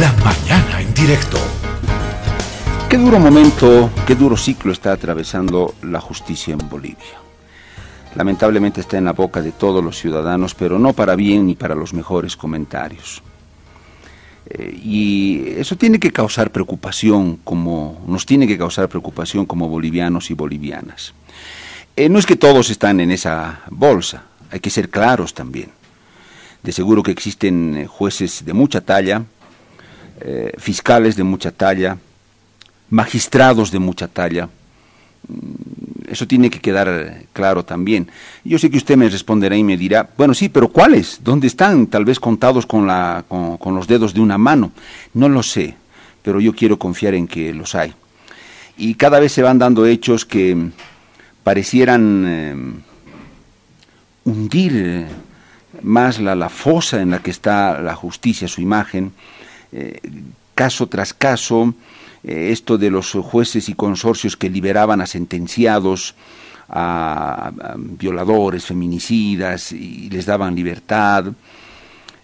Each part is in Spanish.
La mañana en directo. Qué duro momento, qué duro ciclo está atravesando la justicia en Bolivia. Lamentablemente está en la boca de todos los ciudadanos, pero no para bien ni para los mejores comentarios. Eh, y eso tiene que causar preocupación, como nos tiene que causar preocupación como bolivianos y bolivianas. Eh, no es que todos están en esa bolsa, hay que ser claros también. De seguro que existen eh, jueces de mucha talla, fiscales de mucha talla, magistrados de mucha talla, eso tiene que quedar claro también. Yo sé que usted me responderá y me dirá, bueno, sí, pero ¿cuáles? ¿Dónde están? Tal vez contados con, la, con, los dedos de una mano. No lo sé, pero yo quiero confiar en que los hay. Y cada vez se van dando hechos que parecieran eh, hundir eh, más la, la, fosa en la que está la justicia, su imagen, eh, caso tras caso, eh, esto de los jueces y consorcios que liberaban a sentenciados, a, violadores, feminicidas y les daban libertad.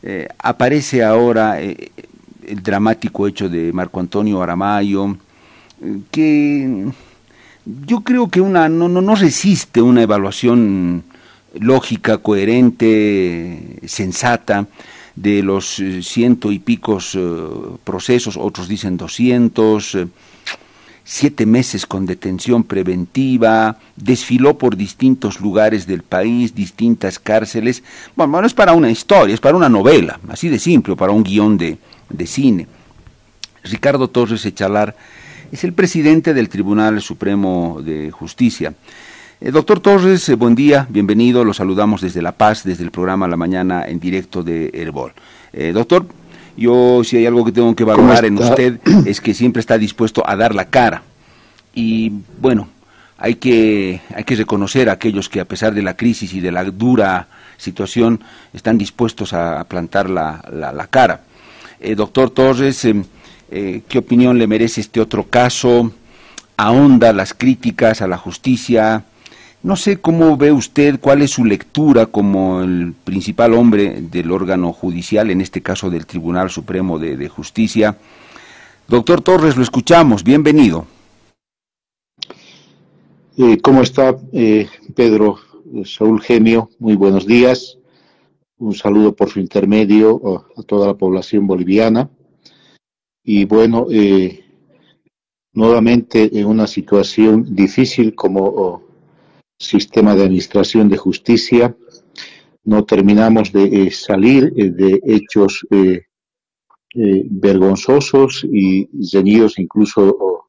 Eh, aparece ahora el dramático hecho de Marco Antonio Aramayo, que yo creo que una no, no, no resiste una evaluación lógica, coherente, sensata de los eh, ciento y picos eh, procesos, otros dicen doscientos, eh, siete meses con detención preventiva, desfiló por distintos lugares del país, distintas cárceles. Bueno, no es para una historia, es para una novela, así de simple, para un guion de, de cine. Ricardo Torres Echalar es el presidente del Tribunal Supremo de Justicia. Eh, doctor Torres, eh, buen día, bienvenido, lo saludamos desde La Paz, desde el programa La Mañana en directo de Herbol. Eh, doctor, yo si hay algo que tengo que valorar en usted es que siempre está dispuesto a dar la cara. Y bueno, hay que, hay que reconocer a aquellos que a pesar de la crisis y de la dura situación están dispuestos a, plantar la, la, cara. doctor Torres, ¿qué opinión le merece este otro caso? ¿Ahonda las críticas a la justicia? No sé cómo ve usted, cuál es su lectura como el principal hombre del órgano judicial, en este caso del Tribunal Supremo de, Justicia. Doctor Torres, lo escuchamos, bienvenido. Eh, ¿Cómo está eh, Pedro Saúl Gemio? Muy buenos días. Un saludo por su intermedio a toda la población boliviana. Y bueno, eh, nuevamente en una situación difícil como sistema de administración de justicia, no terminamos de eh, salir eh, de hechos eh, vergonzosos y ceñidos incluso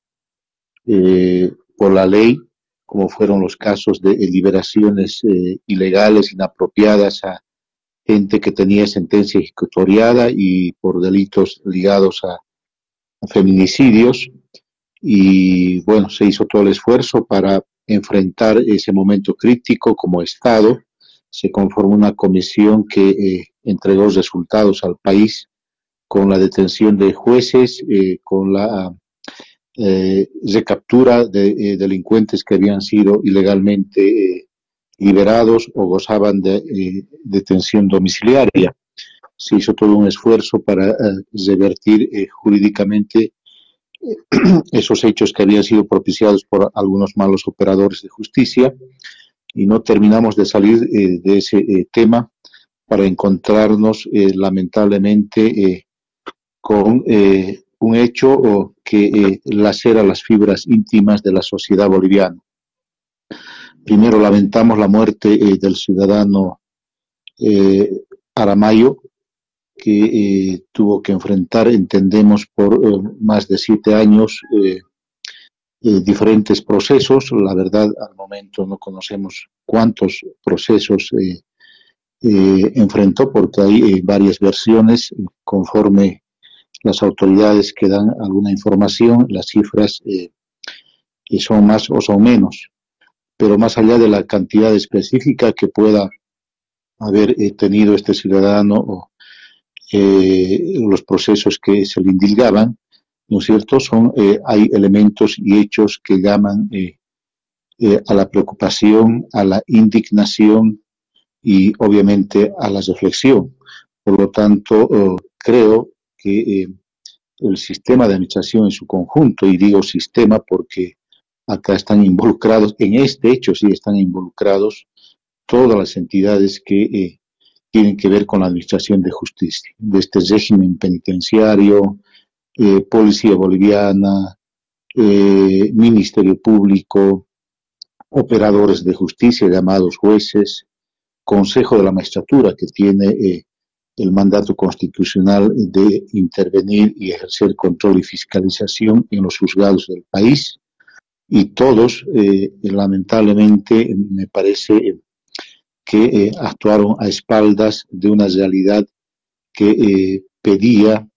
por la ley, como fueron los casos de liberaciones ilegales, inapropiadas a gente que tenía sentencia ejecutoriada y por delitos ligados a feminicidios. Y bueno, se hizo todo el esfuerzo para enfrentar ese momento crítico como Estado. Se conformó una comisión que eh, entregó resultados al país con la detención de jueces, eh, con la eh, recaptura de delincuentes que habían sido ilegalmente liberados o gozaban de detención domiciliaria. Se hizo todo un esfuerzo para revertir jurídicamente esos hechos que habían sido propiciados por algunos malos operadores de justicia y no terminamos de salir eh, de ese eh, tema para encontrarnos eh, lamentablemente con un hecho que lacera las fibras íntimas de la sociedad boliviana. Primero lamentamos la muerte del ciudadano Aramayo, que eh, tuvo que enfrentar, entendemos, por eh, más de siete años eh, diferentes procesos. La verdad, al momento no conocemos cuántos procesos enfrentó, porque hay varias versiones conforme las autoridades que dan alguna información, las cifras son más o son menos. Pero más allá de la cantidad específica que pueda haber tenido este ciudadano eh, los procesos que se le indilgaban, ¿no es cierto? Son, eh, hay elementos y hechos que llaman eh, a la preocupación, a la indignación y obviamente a la reflexión. Por lo tanto, creo que el sistema de administración en su conjunto, y digo sistema porque acá están involucrados, en este hecho sí están involucrados todas las entidades que eh, tienen que ver con la administración de justicia, de este régimen penitenciario, eh, Policía Boliviana, eh, Ministerio Público, operadores de justicia llamados jueces, Consejo de la Magistratura que tiene el mandato constitucional de intervenir y ejercer control y fiscalización en los juzgados del país. Y todos eh, lamentablemente me parece que eh, actuaron a espaldas de una realidad que eh, pedía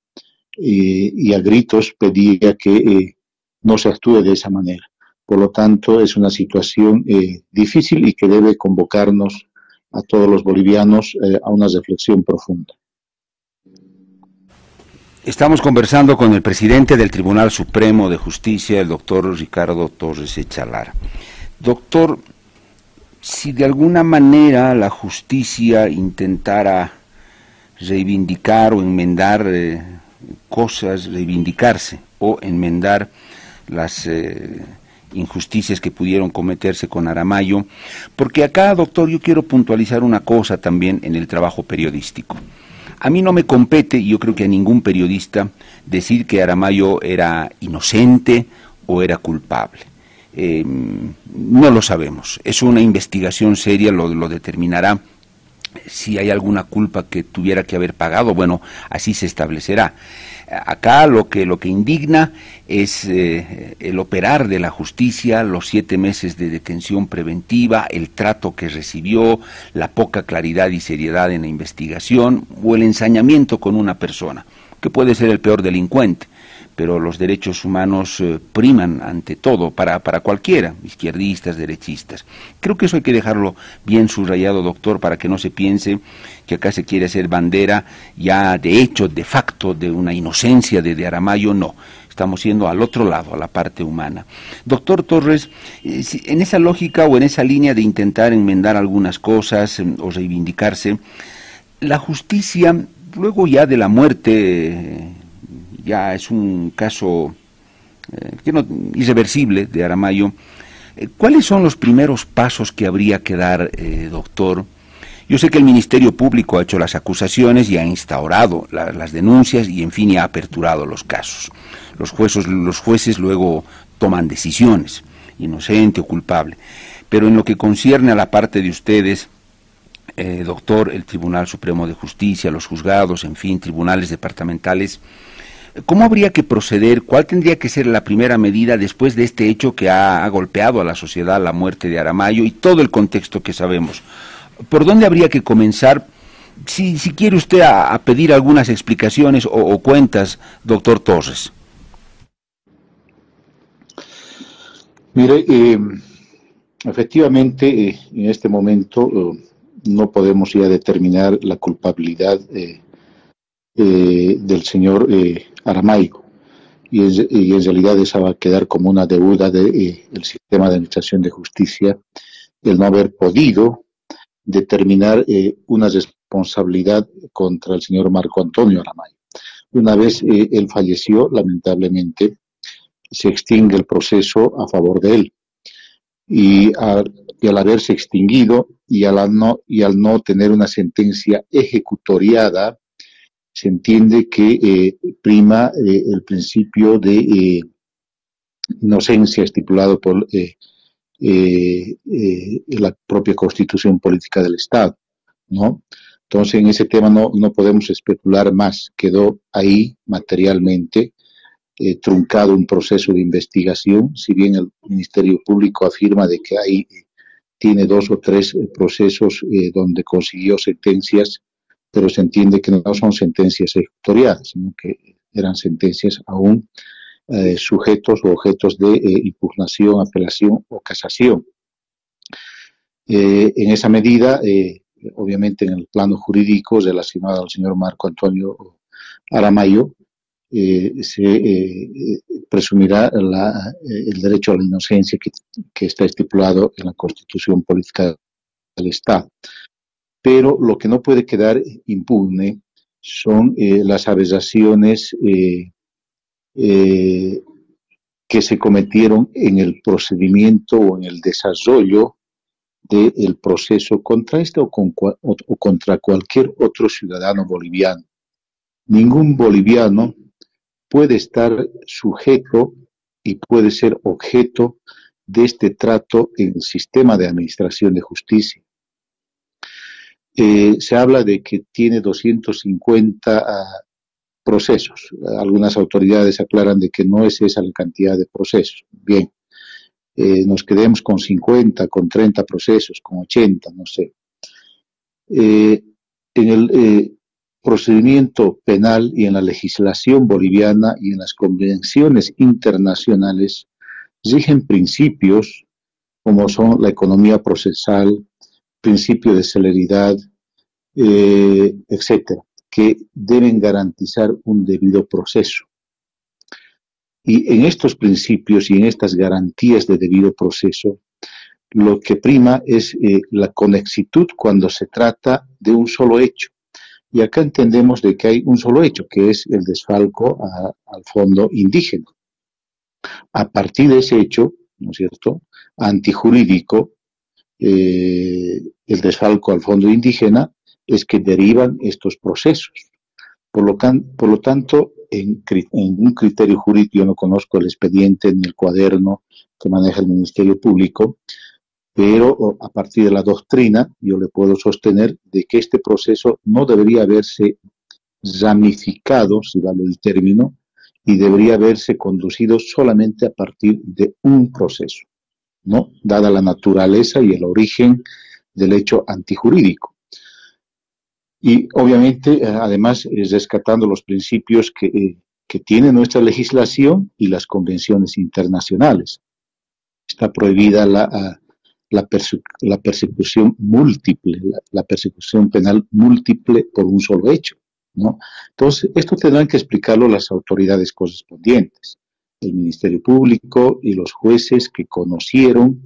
y a gritos pedía que no se actúe de esa manera. Por lo tanto, es una situación difícil y que debe convocarnos a todos los bolivianos eh, a una reflexión profunda. Estamos conversando con el presidente del Tribunal Supremo de Justicia, el doctor Ricardo Torres Echalar. Doctor, si de alguna manera la justicia intentara reivindicar o enmendar eh, cosas, reivindicarse o enmendar las eh, injusticias que pudieron cometerse con Aramayo, porque acá, doctor, yo quiero puntualizar una cosa también en el trabajo periodístico. A mí no me compete, y yo creo que a ningún periodista, decir que Aramayo era inocente o era culpable. Em, no lo sabemos. Es una investigación seria, lo, determinará si hay alguna culpa que tuviera que haber pagado, bueno, así se establecerá. Acá lo que, lo que indigna es eh, el operar de la justicia, los siete meses de detención preventiva, el trato que recibió, la poca claridad y seriedad en la investigación o el ensañamiento con una persona, que puede ser el peor delincuente pero los derechos humanos eh, priman ante todo para, para cualquiera, izquierdistas, derechistas. Creo que eso hay que dejarlo bien subrayado, doctor, para que no se piense que acá se quiere hacer bandera ya de hecho, de facto, de una inocencia de, Aramayo, no. Estamos yendo al otro lado, a la parte humana. Doctor Torres, eh, en esa lógica o en esa línea de intentar enmendar algunas cosas em, o reivindicarse, la justicia, luego ya de la muerte ya es un caso eh, irreversible de Aramayo. Eh, ¿Cuáles son los primeros pasos que habría que dar, eh, doctor? Yo sé que el Ministerio Público ha hecho las acusaciones y ha instaurado las denuncias y, en fin, ha aperturado los casos. Los jueces, los jueces luego toman decisiones, inocente o culpable. Pero en lo que concierne a la parte de ustedes, doctor, el Tribunal Supremo de Justicia, los juzgados, en fin, tribunales departamentales, ¿Cómo habría que proceder? ¿Cuál tendría que ser la primera medida después de este hecho que ha, golpeado a la sociedad, la muerte de Aramayo y todo el contexto que sabemos? ¿Por dónde habría que comenzar? Si, quiere usted a, pedir algunas explicaciones o, cuentas, doctor Torres. Mire, eh, efectivamente, eh, en este momento eh, no podemos ya determinar la culpabilidad del señor aramaico. Y, en realidad esa va a quedar como una deuda del de, eh, sistema de administración de justicia, el no haber podido determinar eh, una responsabilidad contra el señor Marco Antonio Aramayo. Una vez eh, él falleció, lamentablemente, se extingue el proceso a favor de él. Y al, y al haberse extinguido y al, no, y al no tener una sentencia ejecutoriada, se entiende que eh, prima eh, el principio de eh, inocencia estipulado por la propia constitución política del Estado, ¿no? Entonces, en ese tema no, no podemos especular más. Quedó ahí materialmente truncado un proceso de investigación, si bien el Ministerio Público afirma de que ahí tiene dos o tres procesos donde consiguió sentencias pero se entiende que no son sentencias ejecutoriadas, sino que eran sentencias aún eh, sujetos o objetos de eh, impugnación, apelación o casación. Eh, en esa medida, obviamente en el plano jurídico relacionado al señor Marco Antonio Aramayo, se presumirá el derecho a la inocencia que, está estipulado en la Constitución Política del Estado pero lo que no puede quedar impune son eh, las aberraciones eh, eh, que se cometieron en el procedimiento o en el desarrollo del proceso contra este o, o contra cualquier otro ciudadano boliviano. Ningún boliviano puede estar sujeto y puede ser objeto de este trato en el sistema de administración de justicia. Eh, se habla de que tiene 250 ah, procesos. Algunas autoridades aclaran de que no es esa la cantidad de procesos. Bien, eh, nos quedemos con 50, con 30 procesos, con 80, no sé. Eh, en el procedimiento penal y en la legislación boliviana y en las convenciones internacionales rigen principios como son la economía procesal, principio de celeridad, eh, etcétera, que deben garantizar un debido proceso. Y en estos principios y en estas garantías de debido proceso, lo que prima es eh, la conexitud cuando se trata de un solo hecho. Y acá entendemos de que hay un solo hecho, que es el desfalco al fondo indígena. A partir de ese hecho, ¿no es cierto?, antijurídico, eh, el desfalco al fondo indígena, es que derivan estos procesos. Por lo, tanto, en, en, un criterio jurídico, yo no conozco el expediente ni el cuaderno que maneja el Ministerio Público, pero a partir de la doctrina yo le puedo sostener de que este proceso no debería haberse ramificado, si vale el término, y debería haberse conducido solamente a partir de un proceso, ¿no? Dada la naturaleza y el origen del hecho antijurídico. Y obviamente, eh, además, es rescatando los principios que, eh, que tiene nuestra legislación y las convenciones internacionales. Está prohibida la, la, persecución múltiple, la persecución penal múltiple por un solo hecho. ¿no? Entonces, esto tendrán que explicarlo las autoridades correspondientes, el Ministerio Público y los jueces que conocieron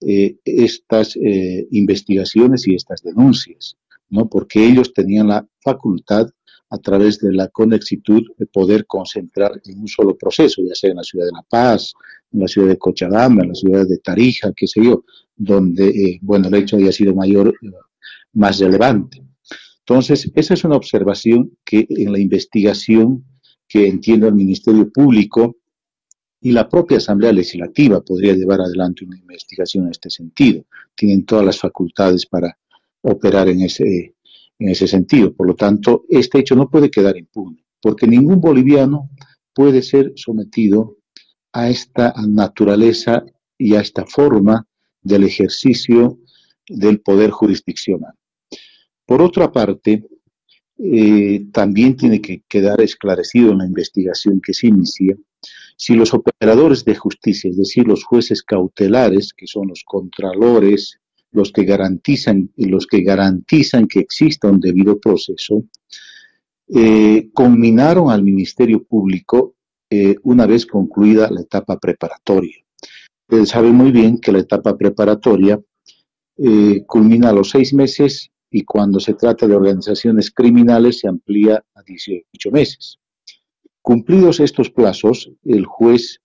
eh, estas eh, investigaciones y estas denuncias, ¿no? Porque ellos tenían la facultad a través de la conexitud de poder concentrar en un solo proceso, ya sea en la ciudad de La Paz, en la ciudad de Cochabamba, en la ciudad de Tarija, qué sé yo, donde, eh, bueno, el hecho haya sido mayor, más relevante. Entonces, esa es una observación que en la investigación que entiende el Ministerio Público y la propia Asamblea Legislativa podría llevar adelante una investigación en este sentido. Tienen todas las facultades para operar en ese, en ese sentido. Por lo tanto, este hecho no puede quedar impune, porque ningún boliviano puede ser sometido a esta naturaleza y a esta forma del ejercicio del poder jurisdiccional. Por otra parte, eh, también tiene que quedar esclarecido en la investigación que se inicia si los operadores de justicia, es decir, los jueces cautelares, que son los contralores, los que garantizan los que garantizan que exista un debido proceso, eh, culminaron al Ministerio Público eh, una vez concluida la etapa preparatoria. Ustedes saben muy bien que la etapa preparatoria culmina a los seis meses y cuando se trata de organizaciones criminales se amplía a 18 meses. Cumplidos estos plazos, el juez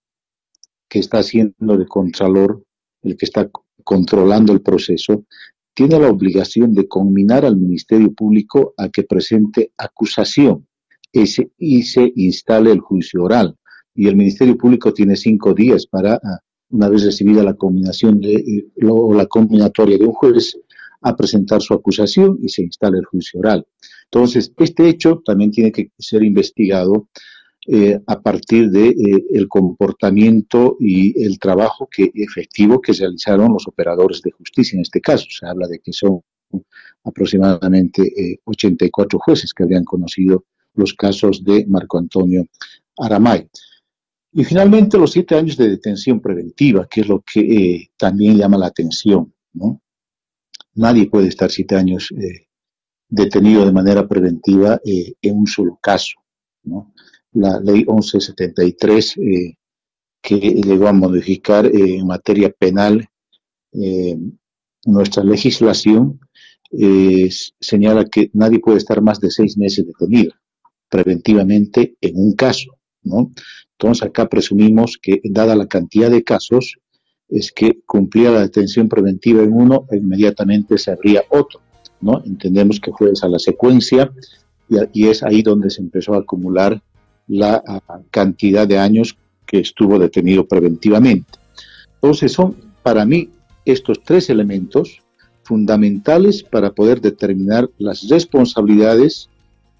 que está haciendo de contralor, el que está controlando el proceso, tiene la obligación de conminar al Ministerio Público a que presente acusación y se instale el juicio oral. Y el Ministerio Público tiene cinco días para, ah, una vez recibida la combinación de, eh, o la combinatoria de un juez, a presentar su acusación y se instala el juicio oral. Entonces, este hecho también tiene que ser investigado eh, a partir de eh, el comportamiento y el trabajo que efectivo que realizaron los operadores de justicia en este caso. Se habla de que son aproximadamente 84 eh, jueces que habían conocido los casos de Marco Antonio Aramay. Y finalmente los siete años de detención preventiva, que es lo que también llama la atención, ¿no? Nadie puede estar siete años eh, detenido de manera preventiva eh, en un solo caso. La ley 1173 eh, que llegó a modificar en materia penal nuestra legislación señala que nadie puede estar más de seis meses detenido preventivamente en un caso. ¿no? Entonces acá presumimos que, dada la cantidad de casos, es que cumplía la detención preventiva en uno inmediatamente se abría otro, ¿no? Entendemos que fue esa la secuencia y, es ahí donde se empezó a acumular la cantidad de años que estuvo detenido preventivamente. Entonces son para mí estos tres elementos fundamentales para poder determinar las responsabilidades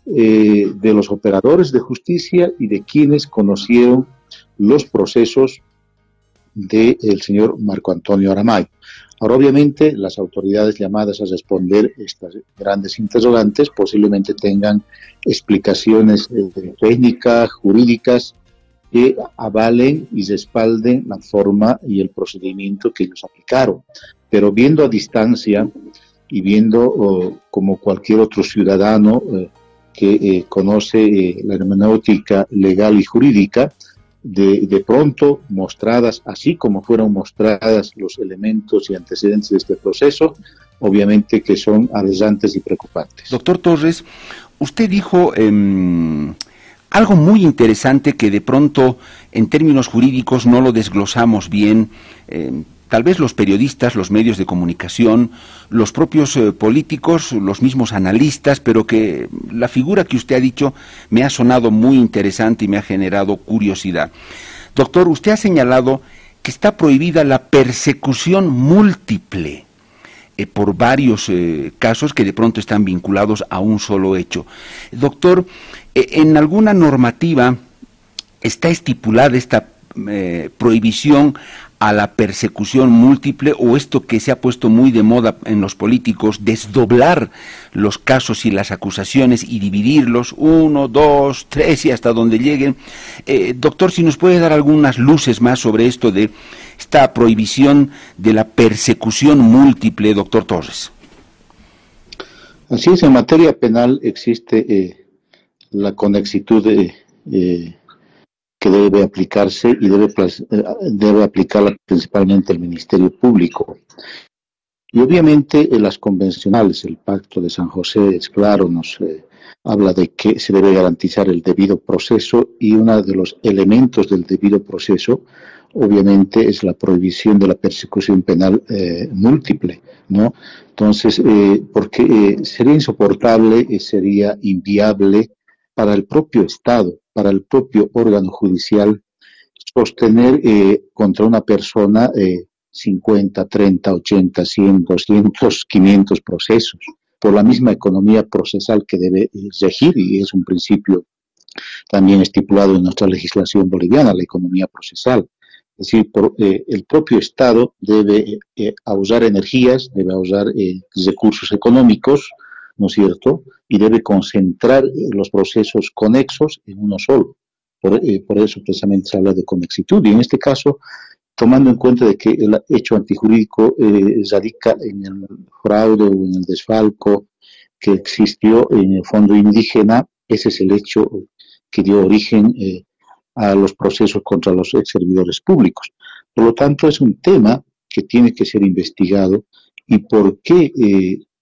eh, de los operadores de justicia y de quienes conocieron los procesos del señor Marco Antonio Aramayo. Ahora, obviamente, las autoridades llamadas a responder estas grandes interrogantes posiblemente tengan explicaciones eh, técnicas, jurídicas, que avalen y respalden la forma y el procedimiento que ellos aplicaron. Pero viendo a distancia y viendo oh, como cualquier otro ciudadano eh, que eh, conoce la hermenéutica legal y jurídica, de, pronto mostradas, así como fueron mostradas los elementos y antecedentes de este proceso, obviamente que son aberrantes y preocupantes. Doctor Torres, usted dijo em, algo muy interesante que de pronto en términos jurídicos no lo desglosamos bien. Em, tal vez los periodistas, los medios de comunicación, los propios eh, políticos, los mismos analistas, pero que la figura que usted ha dicho me ha sonado muy interesante y me ha generado curiosidad. Doctor, usted ha señalado que está prohibida la persecución múltiple eh, por varios eh, casos que de pronto están vinculados a un solo hecho. Doctor, en alguna normativa está estipulada esta prohibición a la persecución múltiple o esto que se ha puesto muy de moda en los políticos, desdoblar los casos y las acusaciones y dividirlos, uno, dos, tres y hasta donde lleguen. Eh, doctor, si nos puede dar algunas luces más sobre esto de esta prohibición de la persecución múltiple, doctor Torres. Así es, en materia penal existe eh, la conexitud. Eh, que debe aplicarse y debe, eh, debe aplicarla principalmente el Ministerio Público. Y obviamente en las convencionales, el Pacto de San José es claro, nos eh, habla de que se debe garantizar el debido proceso y uno de los elementos del debido proceso obviamente es la prohibición de la persecución penal eh, múltiple, ¿no? Entonces, porque sería insoportable y sería inviable para el propio Estado para el propio órgano judicial sostener eh, contra una persona eh, 50, 30, 80, 100, 200, 500 procesos, por la misma economía procesal que debe eh, regir y es un principio también estipulado en nuestra legislación boliviana, la economía procesal. Es decir, por, eh, el propio Estado debe eh, usar energías, debe usar eh, recursos económicos, ¿no es cierto? Y debe concentrar eh, los procesos conexos en uno solo. Eh, por, eso precisamente se habla de conexitud. Y en este caso, tomando en cuenta de que el hecho antijurídico eh, radica en el fraude o en el desfalco que existió en el fondo indígena, ese es el hecho que dio origen a los procesos contra los ex servidores públicos. Por lo tanto, es un tema que tiene que ser investigado y por qué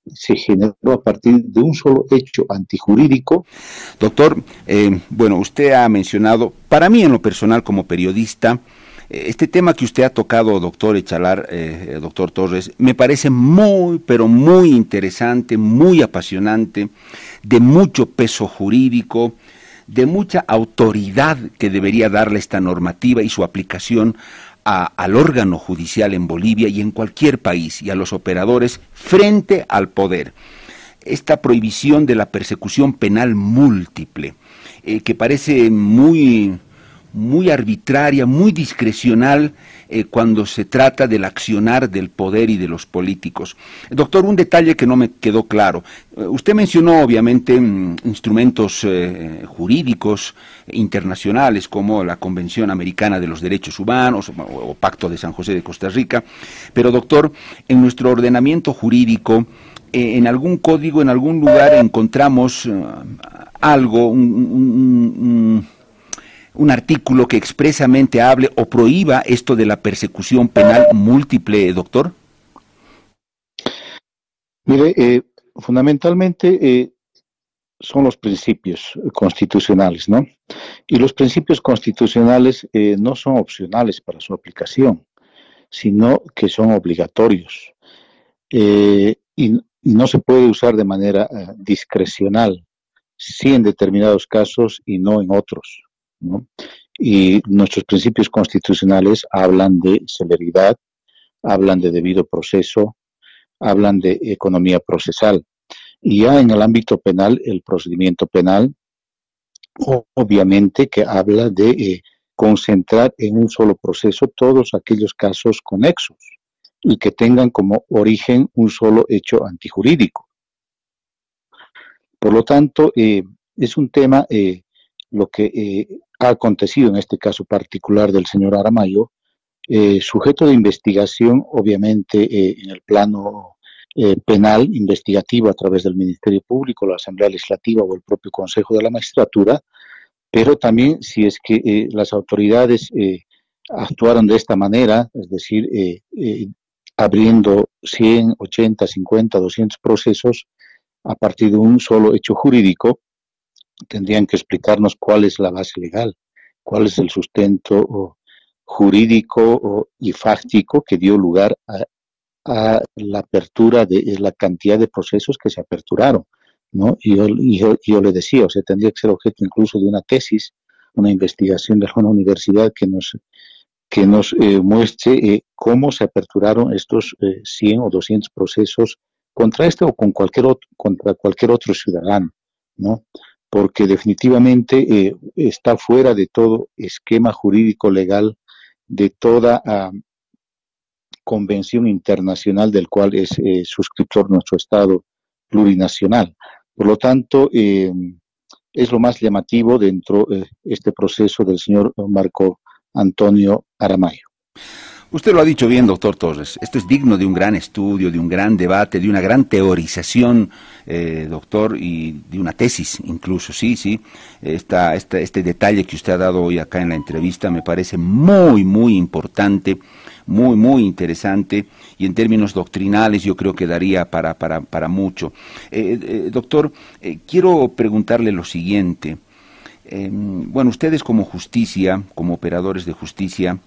se generó a partir de un solo hecho antijurídico. Doctor, eh, bueno, usted ha mencionado, para mí en lo personal como periodista, eh, este tema que usted ha tocado, doctor Echalar, eh, doctor Torres, me parece muy, pero muy interesante, muy apasionante, de mucho peso jurídico, de mucha autoridad que debería darle esta normativa y su aplicación al órgano judicial en Bolivia y en cualquier país y a los operadores frente al poder. Esta prohibición de la persecución penal múltiple, eh, que parece muy, muy arbitraria, muy discrecional eh, cuando se trata del accionar del poder y de los políticos. Doctor, un detalle que no me quedó claro. Eh, usted mencionó obviamente mm, instrumentos eh, jurídicos internacionales como la Convención Americana de los Derechos Humanos o, Pacto de San José de Costa Rica, pero doctor, en nuestro ordenamiento jurídico, en algún código, en algún lugar encontramos algo, un, un artículo que expresamente hable o prohíba esto de la persecución penal múltiple, doctor? Mire, eh, fundamentalmente eh, son los principios constitucionales, ¿no? Y los principios constitucionales eh, no son opcionales para su aplicación, sino que son obligatorios. Eh, y, no se puede usar de manera eh, discrecional, sí en determinados casos y no en otros. Y nuestros principios constitucionales hablan de celeridad, hablan de debido proceso, hablan de economía procesal. Y ya en el ámbito penal, el procedimiento penal, obviamente que habla de eh, concentrar en un solo proceso todos aquellos casos conexos y que tengan como origen un solo hecho antijurídico. Por lo tanto, eh, es un tema, eh, lo que ha acontecido en este caso particular del señor Aramayo, sujeto de investigación, obviamente, en el plano eh, penal investigativo a través del Ministerio Público, la Asamblea Legislativa o el propio Consejo de la Magistratura, pero también si es que eh, las autoridades eh, actuaron de esta manera, es decir, abriendo 100, 80, 50, 200 procesos a partir de un solo hecho jurídico, tendrían que explicarnos cuál es la base legal, cuál es el sustento jurídico y fáctico que dio lugar a la apertura de la cantidad de procesos que se aperturaron. ¿no? Y yo, le decía, o sea, tendría que ser objeto incluso de una tesis, una investigación de alguna universidad que nos, que nos eh, muestre eh, cómo se aperturaron estos 100 eh, o 200 procesos contra este o con cualquier otro, contra cualquier otro ciudadano, ¿no? Porque definitivamente está fuera de todo esquema jurídico legal, de toda ah, convención internacional del cual es eh, suscriptor nuestro Estado plurinacional. Por lo tanto, eh, es lo más llamativo dentro de este proceso del señor Marco Antonio Aramayo. Usted lo ha dicho bien, doctor Torres. Esto es digno de un gran estudio, de un gran debate, de una gran teorización, eh, doctor, y de una tesis incluso. Sí, sí. Esta, este detalle que usted ha dado hoy acá en la entrevista me parece muy, muy importante muy, muy interesante y en términos doctrinales yo creo que daría para, para, para mucho. Eh, eh, doctor, eh, quiero preguntarle lo siguiente. Em, bueno, ustedes como justicia, como operadores de justicia,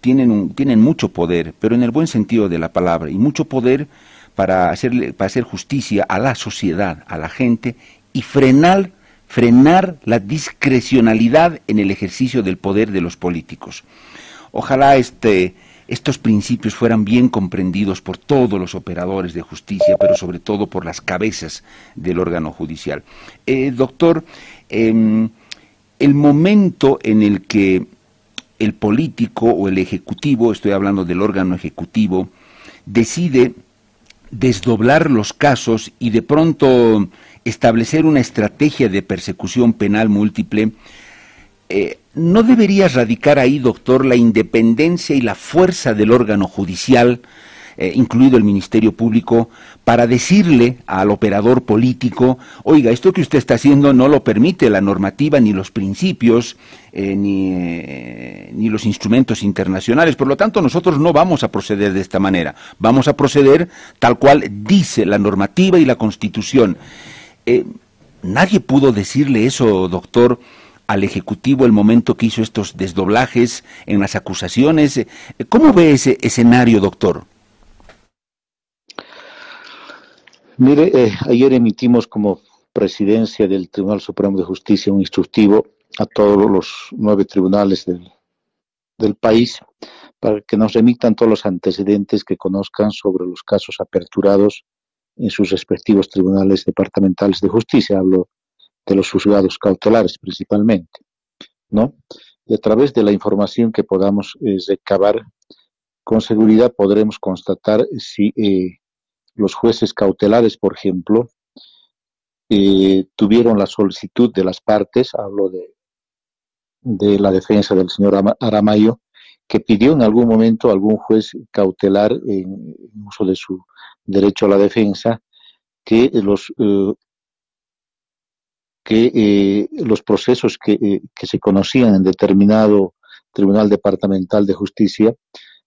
tienen, tienen mucho poder, pero en el buen sentido de la palabra, y mucho poder para, para hacer justicia a la sociedad, a la gente, y frenar, frenar la discrecionalidad en el ejercicio del poder de los políticos. Ojalá este, estos principios fueran bien comprendidos por todos los operadores de justicia, pero sobre todo por las cabezas del órgano judicial. Eh, doctor, em, el momento en el que el político o el ejecutivo, estoy hablando del órgano ejecutivo, decide desdoblar los casos y de pronto establecer una estrategia de persecución penal múltiple, eh, ¿no debería radicar ahí, doctor, la independencia y la fuerza del órgano judicial, eh, incluido el Ministerio Público, para decirle al operador político, oiga, esto que usted está haciendo no lo permite la normativa ni los principios eh, ni, ni los instrumentos internacionales, por lo tanto nosotros no vamos a proceder de esta manera, vamos a proceder tal cual dice la normativa y la Constitución. nadie pudo decirle eso, doctor, al Ejecutivo el momento que hizo estos desdoblajes en las acusaciones. ¿Cómo ve ese escenario, doctor? Mire, eh, ayer emitimos como presidencia del Tribunal Supremo de Justicia un instructivo a todos los nueve tribunales del, del país para que nos remitan todos los antecedentes que conozcan sobre los casos aperturados en sus respectivos tribunales departamentales de justicia. Hablo de los juzgados cautelares principalmente, ¿no? Y a través de la información que podamos eh, recabar, con seguridad podremos constatar si eh, los jueces cautelares, por ejemplo, eh, tuvieron la solicitud de las partes, hablo de, de la defensa del señor Aramayo, que pidió en algún momento algún juez cautelar en uso de su derecho a la defensa que los que eh, los procesos que, eh, que, se conocían en determinado tribunal departamental de justicia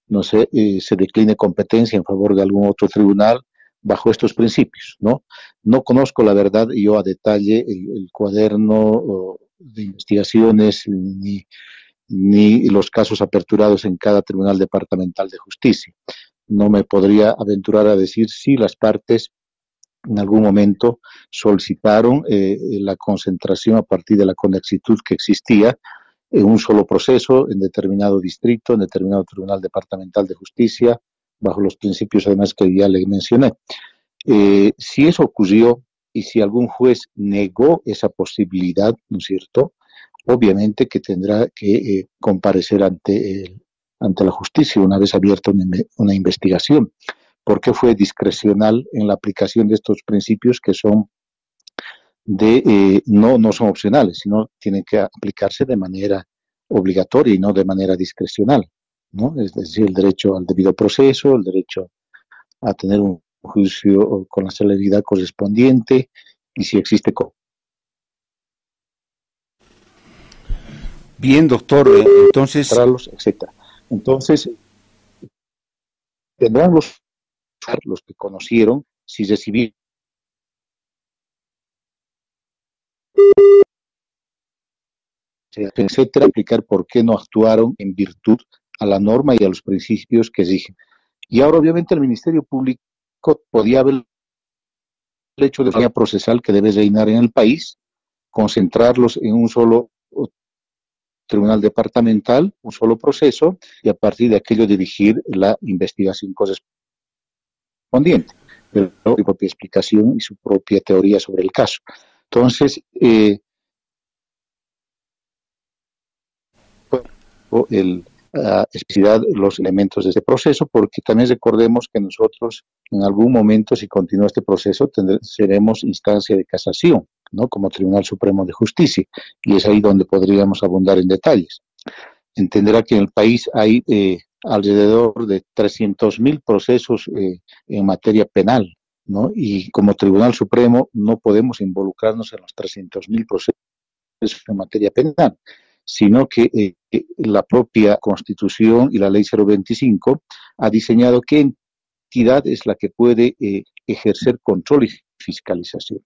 no sé, eh, se decline competencia en favor de algún otro tribunal bajo estos principios, ¿no? No conozco la verdad yo a detalle el, cuaderno de investigaciones ni, ni los casos aperturados en cada Tribunal Departamental de Justicia. No me podría aventurar a decir si las partes en algún momento solicitaron eh, la concentración a partir de la conexitud que existía en un solo proceso, en determinado distrito, en determinado Tribunal Departamental de Justicia, bajo los principios además que ya le mencioné. Eh, si eso ocurrió y si algún juez negó esa posibilidad, ¿no es cierto? Obviamente que tendrá que eh, comparecer ante, ante la justicia una vez abierta una, investigación, porque fue discrecional en la aplicación de estos principios que son de eh, no, no son opcionales, sino tienen que aplicarse de manera obligatoria y no de manera discrecional. ¿No? Es decir, el derecho al debido proceso, el derecho a tener un juicio con la celeridad correspondiente y si existe. Bien, doctor, eh, entonces. etcétera. Entonces, tendrán los, los que conocieron si recibieron etcétera, explicar por qué no actuaron en virtud a la norma y a los principios que dije. Y ahora, obviamente, el Ministerio Público podía haber hecho de forma procesal que debe reinar en el país, concentrarlos en un solo tribunal departamental, un solo proceso, y a partir de aquello dirigir la investigación correspondiente, su propia explicación y su propia teoría sobre el caso. Entonces, eh, el, la especificidad los elementos de ese proceso, porque también recordemos que nosotros en algún momento, si continúa este proceso, seremos instancia de casación, ¿no? Como Tribunal Supremo de Justicia, y es ahí donde podríamos abundar en detalles. Entenderá que en el país hay eh, alrededor de 300.000 procesos eh, en materia penal, ¿no? Y como Tribunal Supremo no podemos involucrarnos en los 300.000 procesos en materia penal sino que eh, la propia Constitución y la Ley 025 ha diseñado qué entidad es la que puede eh, ejercer control y fiscalización,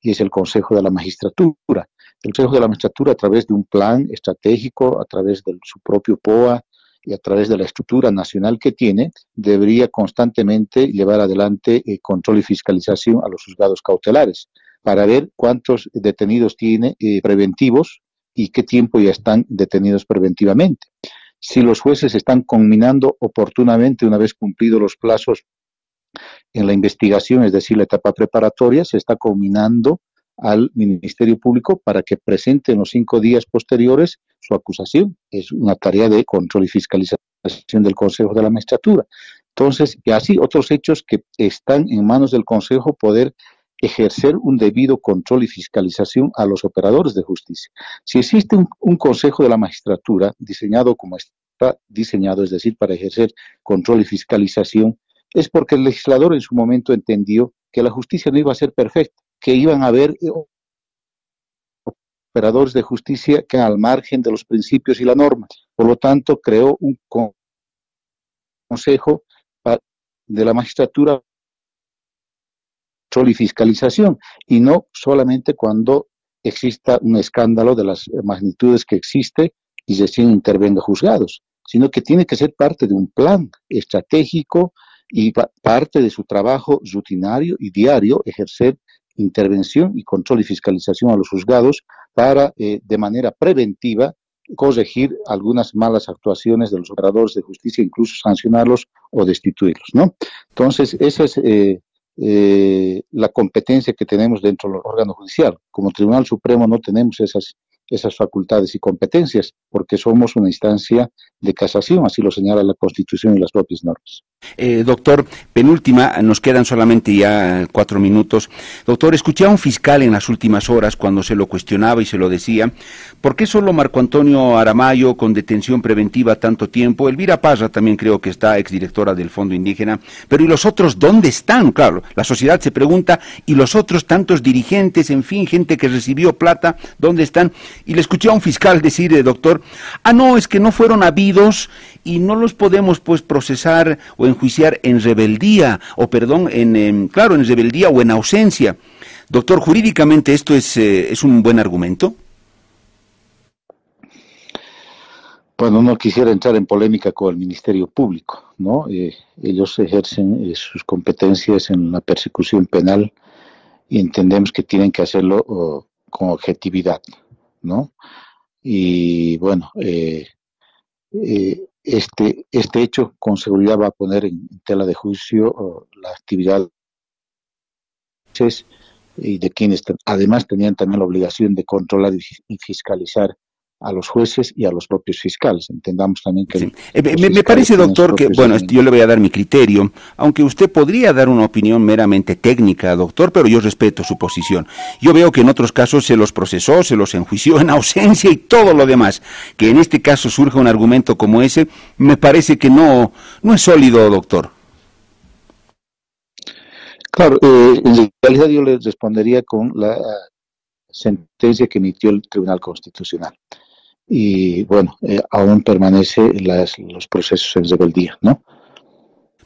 y es el Consejo de la Magistratura. El Consejo de la Magistratura, a través de un plan estratégico, a través de su propio POA y a través de la estructura nacional que tiene, debería constantemente llevar adelante eh, control y fiscalización a los juzgados cautelares para ver cuántos detenidos tiene preventivos y qué tiempo ya están detenidos preventivamente. Si los jueces están conminando oportunamente una vez cumplidos los plazos en la investigación, es decir, la etapa preparatoria, se está conminando al Ministerio Público para que presente en los cinco días posteriores su acusación. Es una tarea de control y fiscalización del Consejo de la Magistratura. Entonces, y así otros hechos que están en manos del Consejo poder ejercer un debido control y fiscalización a los operadores de justicia. Si existe un, Consejo de la Magistratura diseñado como está diseñado, es decir, para ejercer control y fiscalización, es porque el legislador en su momento entendió que la justicia no iba a ser perfecta, que iban a haber eh, operadores de justicia que al margen de los principios y la norma. Por lo tanto, creó un consejo de la magistratura y fiscalización, y no solamente cuando exista un escándalo de las magnitudes que existe y recién intervenga juzgados, sino que tiene que ser parte de un plan estratégico y parte de su trabajo rutinario y diario ejercer intervención y control y fiscalización a los juzgados para, eh, de manera preventiva, corregir algunas malas actuaciones de los operadores de justicia, incluso sancionarlos o destituirlos, ¿no? Entonces, esa es eh, eh, la competencia que tenemos dentro del órgano judicial. Como Tribunal Supremo no tenemos esas, esas facultades y competencias porque somos una instancia de casación, así lo señala la Constitución y las propias normas. Eh, doctor, penúltima, nos quedan solamente ya cuatro minutos. Doctor, escuché a un fiscal en las últimas horas cuando se lo cuestionaba y se lo decía, ¿por qué solo Marco Antonio Aramayo con detención preventiva tanto tiempo? Elvira Parra también creo que está exdirectora del Fondo Indígena, pero ¿y los otros dónde están? Claro, la sociedad se pregunta, ¿y los otros tantos dirigentes, en fin, gente que recibió plata, dónde están? Y le escuché a un fiscal decir, eh, doctor, ah, no, es que no fueron habidos y no los podemos pues procesar o enjuiciar en rebeldía o perdón, en, claro, en rebeldía o en ausencia. Doctor, jurídicamente esto es, eh, es un buen argumento. Bueno, no quisiera entrar en polémica con el Ministerio Público, ¿no? Eh, ellos ejercen eh, sus competencias en la persecución penal y entendemos que tienen que hacerlo con objetividad, ¿no? Y bueno, eh, este, este hecho con seguridad va a poner en tela de juicio la actividad y de quienes además tenían también la obligación de controlar y fiscalizar a los jueces y a los propios fiscales. Entendamos también que... Eh, me, parece, doctor, que, bueno, yo le voy a dar mi criterio, aunque usted podría dar una opinión meramente técnica, doctor, pero yo respeto su posición. Yo veo que en otros casos se los procesó, se los enjuició en ausencia y todo lo demás. Que en este caso surja un argumento como ese, me parece que no, no es sólido, doctor. Claro, eh, en realidad yo le respondería con la sentencia que emitió el Tribunal Constitucional y bueno, eh, aún permanece las, los procesos en rebeldía, ¿no?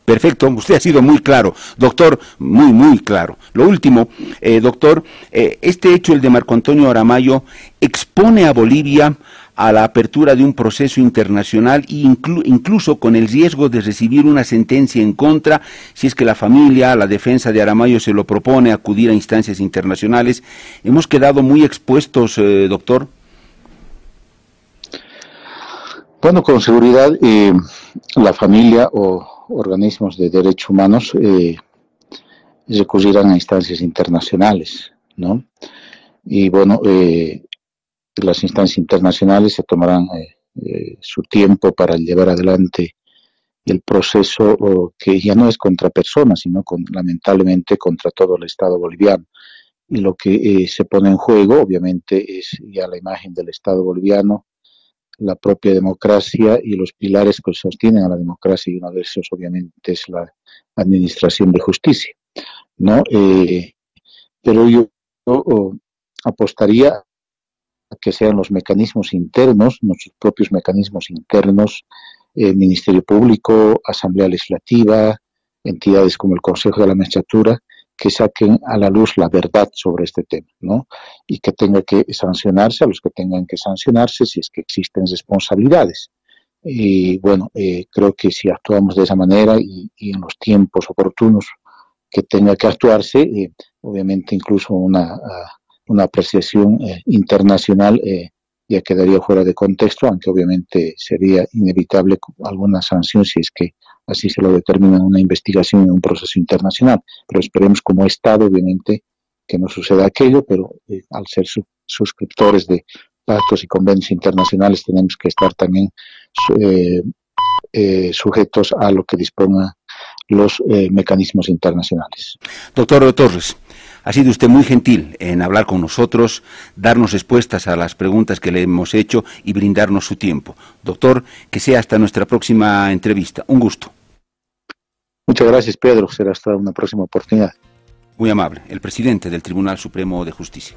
Perfecto, usted ha sido muy claro, doctor, muy, muy claro. Lo último, eh, doctor, eh, este hecho, el de Marco Antonio Aramayo, expone a Bolivia a la apertura de un proceso internacional e incluso con el riesgo de recibir una sentencia en contra si es que la familia, la defensa de Aramayo se lo propone acudir a instancias internacionales. ¿Hemos quedado muy expuestos, doctor? Bueno, con seguridad eh, la familia o organismos de derechos humanos eh, recurrirán a instancias internacionales, ¿no? Y bueno, eh, las instancias internacionales se tomarán eh, su tiempo para llevar adelante el proceso que ya no es contra personas, sino con, lamentablemente contra todo el Estado boliviano. Y lo que se pone en juego, obviamente, es ya la imagen del Estado boliviano, la propia democracia y los pilares que sostienen a la democracia y uno de esos obviamente es la administración de justicia, ¿no? Eh, pero yo, apostaría a que sean los mecanismos internos, nuestros propios mecanismos internos, el Ministerio Público, Asamblea Legislativa, entidades como el Consejo de la Magistratura, que saquen a la luz la verdad sobre este tema, ¿no? Y que tenga que sancionarse a los que tengan que sancionarse si es que existen responsabilidades. Y bueno, eh, creo que si actuamos de esa manera y, en los tiempos oportunos que tenga que actuarse, eh, obviamente incluso una, una apreciación eh, internacional ya quedaría fuera de contexto, aunque obviamente sería inevitable alguna sanción si es que así se lo determina una investigación en un proceso internacional. Pero esperemos como Estado, obviamente, que no suceda aquello, pero eh, al ser suscriptores de pactos y convenios internacionales tenemos que estar también eh, eh, sujetos a lo que dispongan los mecanismos internacionales. Doctor Torres, ha sido usted muy gentil en hablar con nosotros, darnos respuestas a las preguntas que le hemos hecho y brindarnos su tiempo. Doctor, que sea hasta nuestra próxima entrevista. Un gusto. Muchas gracias, Pedro. Será hasta una próxima oportunidad. Muy amable, el presidente del Tribunal Supremo de Justicia.